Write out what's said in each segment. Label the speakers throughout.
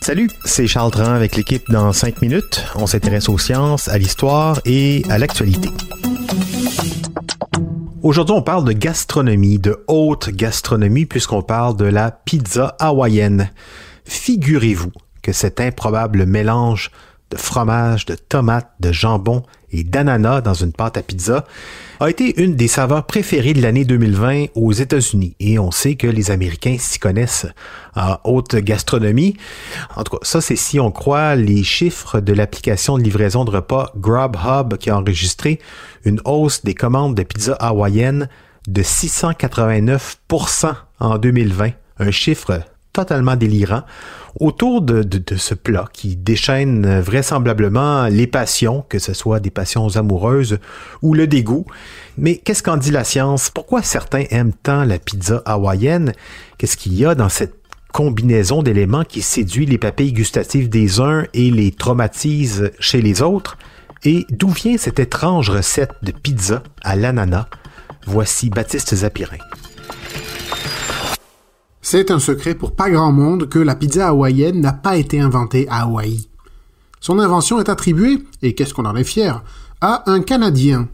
Speaker 1: Salut, c'est Charles Tran avec l'équipe dans 5 minutes. On s'intéresse aux sciences, à l'histoire et à l'actualité. Aujourd'hui, on parle de gastronomie, de haute gastronomie, puisqu'on parle de la pizza hawaïenne. Figurez-vous que cet improbable mélange de fromage, de tomates, de jambon et d'ananas dans une pâte à pizza a été une des saveurs préférées de l'année 2020 aux États-Unis. Et on sait que les Américains s'y connaissent en haute gastronomie. En tout cas, ça c'est si on croit les chiffres de l'application de livraison de repas Grubhub qui a enregistré une hausse des commandes de pizza hawaïenne de 689% en 2020. Un chiffre totalement délirant autour de, ce plat qui déchaîne vraisemblablement les passions, que ce soit des passions amoureuses ou le dégoût. Mais qu'est-ce qu'en dit la science? Pourquoi certains aiment tant la pizza hawaïenne? Qu'est-ce qu'il y a dans cette combinaison d'éléments qui séduit les papilles gustatives des uns et les traumatise chez les autres? Et d'où vient cette étrange recette de pizza à l'ananas? Voici Baptiste Zapirin.
Speaker 2: C'est un secret pour pas grand monde que la pizza hawaïenne n'a pas été inventée à Hawaï. Son invention est attribuée, et qu'est-ce qu'on en est fier, à un Canadien.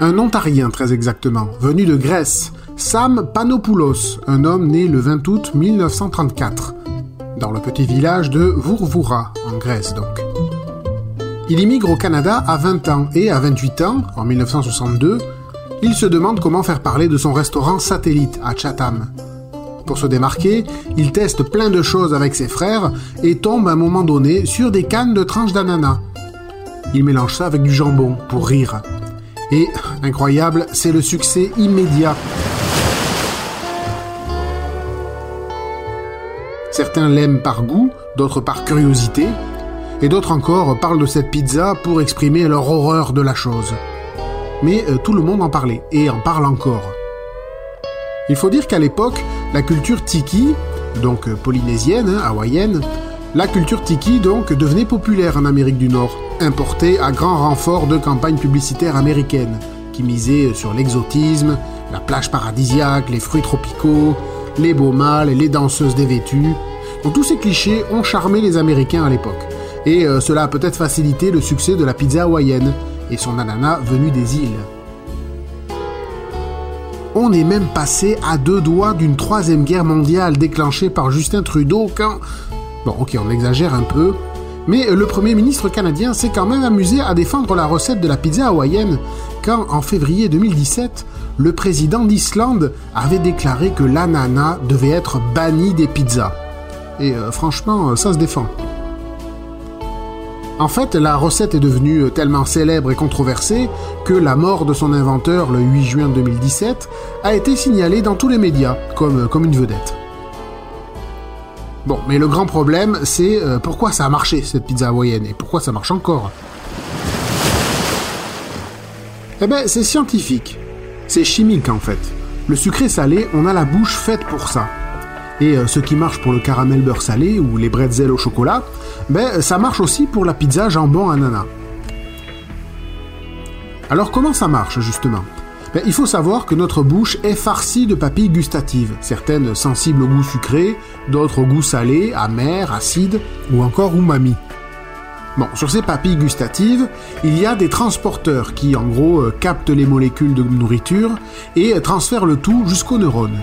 Speaker 2: Un Ontarien très exactement, venu de Grèce, Sam Panopoulos, un homme né le 20 août 1934, dans le petit village de Vourvoura, en Grèce donc. Il immigre au Canada à 20 ans et à 28 ans, en 1962, il se demande comment faire parler de son restaurant satellite à Chatham. Pour se démarquer, il teste plein de choses avec ses frères et tombe à un moment donné sur des cannes de tranches d'ananas. Il mélange ça avec du jambon pour rire. Et, incroyable, c'est le succès immédiat. Certains l'aiment par goût, d'autres par curiosité, et d'autres encore parlent de cette pizza pour exprimer leur horreur de la chose mais euh, tout le monde en parlait, et en parle encore. Il faut dire qu'à l'époque, la culture tiki, donc euh, polynésienne, hein, hawaïenne, la culture tiki donc devenait populaire en Amérique du Nord, importée à grand renfort de campagnes publicitaires américaines, qui misaient sur l'exotisme, la plage paradisiaque, les fruits tropicaux, les beaux mâles, les danseuses dévêtues. Donc tous ces clichés ont charmé les Américains à l'époque. Et euh, cela a peut-être facilité le succès de la pizza hawaïenne, et son ananas venu des îles. On est même passé à deux doigts d'une troisième guerre mondiale déclenchée par Justin Trudeau quand... Bon ok, on exagère un peu, mais le Premier ministre canadien s'est quand même amusé à défendre la recette de la pizza hawaïenne quand, en février 2017, le président d'Islande avait déclaré que l'ananas devait être banni des pizzas. Et euh, franchement, ça se défend. En fait, la recette est devenue tellement célèbre et controversée que la mort de son inventeur le 8 juin 2017 a été signalée dans tous les médias comme, une vedette. Bon, mais le grand problème, c'est euh, pourquoi ça a marché cette pizza hawaïenne et pourquoi ça marche encore? Eh ben, c'est scientifique. C'est chimique en fait. Le sucré salé, on a la bouche faite pour ça. Et euh, ce qui marche pour le caramel beurre salé ou les bretzels au chocolat, ben ça marche aussi pour la pizza jambon ananas. Alors comment ça marche justement? Ben, Il faut savoir que notre bouche est farcie de papilles gustatives, certaines sensibles au goût sucré, d'autres au goût salé, amer, acide ou encore umami. Bon, sur ces papilles gustatives, il y a des transporteurs qui en gros euh, captent les molécules de nourriture et transfèrent le tout jusqu'aux neurones.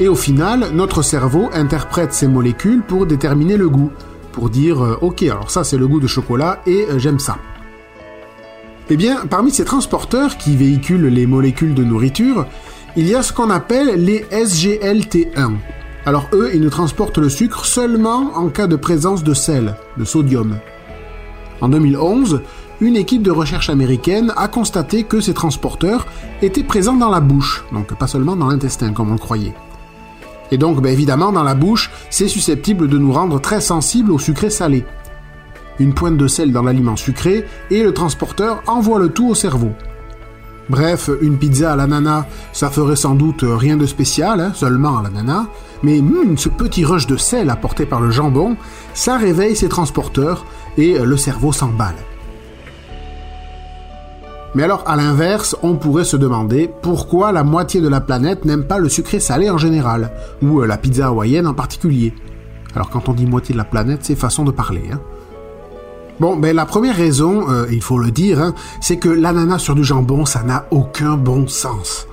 Speaker 2: Et au final, notre cerveau interprète ces molécules pour déterminer le goût, pour dire euh, ok alors ça c'est le goût de chocolat et euh, j'aime ça. Eh bien, parmi ces transporteurs qui véhiculent les molécules de nourriture, il y a ce qu'on appelle les SGLT1. Alors eux, ils ne transportent le sucre seulement en cas de présence de sel, de sodium. En 2011, une équipe de recherche américaine a constaté que ces transporteurs étaient présents dans la bouche, donc pas seulement dans l'intestin comme on le croyait. Et donc, ben, évidemment, dans la bouche, c'est susceptible de nous rendre très sensibles au sucré salé. Une pointe de sel dans l'aliment sucré et le transporteur envoie le tout au cerveau. Bref, une pizza à l'ananas, ça ferait sans doute rien de spécial, hein, seulement à l'ananas, mais hmm, ce petit rush de sel apporté par le jambon, ça réveille ces transporteurs et le cerveau s'emballe. Mais alors, à l'inverse, on pourrait se demander pourquoi la moitié de la planète n'aime pas le sucré salé en général, ou la pizza hawaïenne en particulier. Alors quand on dit moitié de la planète, c'est façon de parler. Hein. Bon, ben la première raison, euh, il faut le dire, hein, c'est que l'ananas sur du jambon, ça n'a aucun bon sens.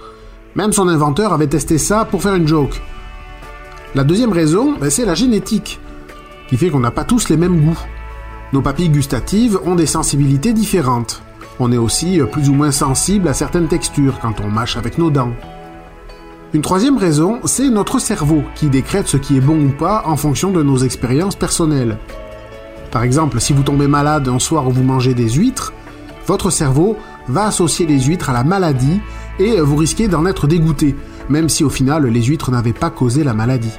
Speaker 2: Même son inventeur avait testé ça pour faire une joke. La deuxième raison, ben, c'est la génétique, qui fait qu'on n'a pas tous les mêmes goûts. Nos papilles gustatives ont des sensibilités différentes. On est aussi euh, plus ou moins sensible à certaines textures quand on mâche avec nos dents. Une troisième raison, c'est notre cerveau qui décrète ce qui est bon ou pas en fonction de nos expériences personnelles. Par exemple, si vous tombez malade un soir où vous mangez des huîtres, votre cerveau va associer les huîtres à la maladie et vous risquez d'en être dégoûté, même si au final les huîtres n'avaient pas causé la maladie.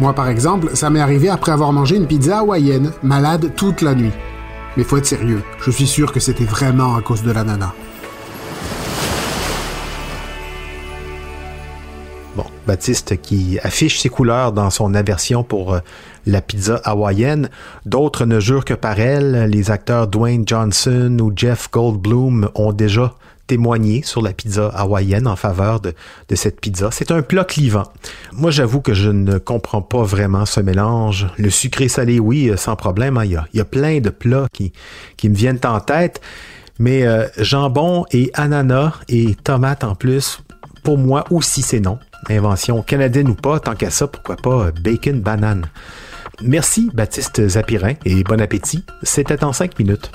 Speaker 2: Moi par exemple, ça m'est arrivé après avoir mangé une pizza hawaïenne, malade toute la nuit. Mais faut être sérieux, je suis sûr que c'était vraiment à cause de l'ananas.
Speaker 1: Bon, Baptiste qui affiche ses couleurs dans son aversion pour euh, la pizza hawaïenne. D'autres ne jurent que par elle. Les acteurs Dwayne Johnson ou Jeff Goldblum ont déjà témoigné sur la pizza hawaïenne en faveur de, cette pizza. C'est un plat clivant. Moi, j'avoue que je ne comprends pas vraiment ce mélange. Le sucré salé, oui, sans problème. Hein. Il, y a, plein de plats qui, qui me viennent en tête. Mais euh, jambon et ananas et tomates en plus, pour moi aussi, c'est non. Invention canadienne ou pas, tant qu'à ça, pourquoi pas euh, bacon banane. Merci Baptiste Zapirin et bon appétit. C'était en cinq minutes.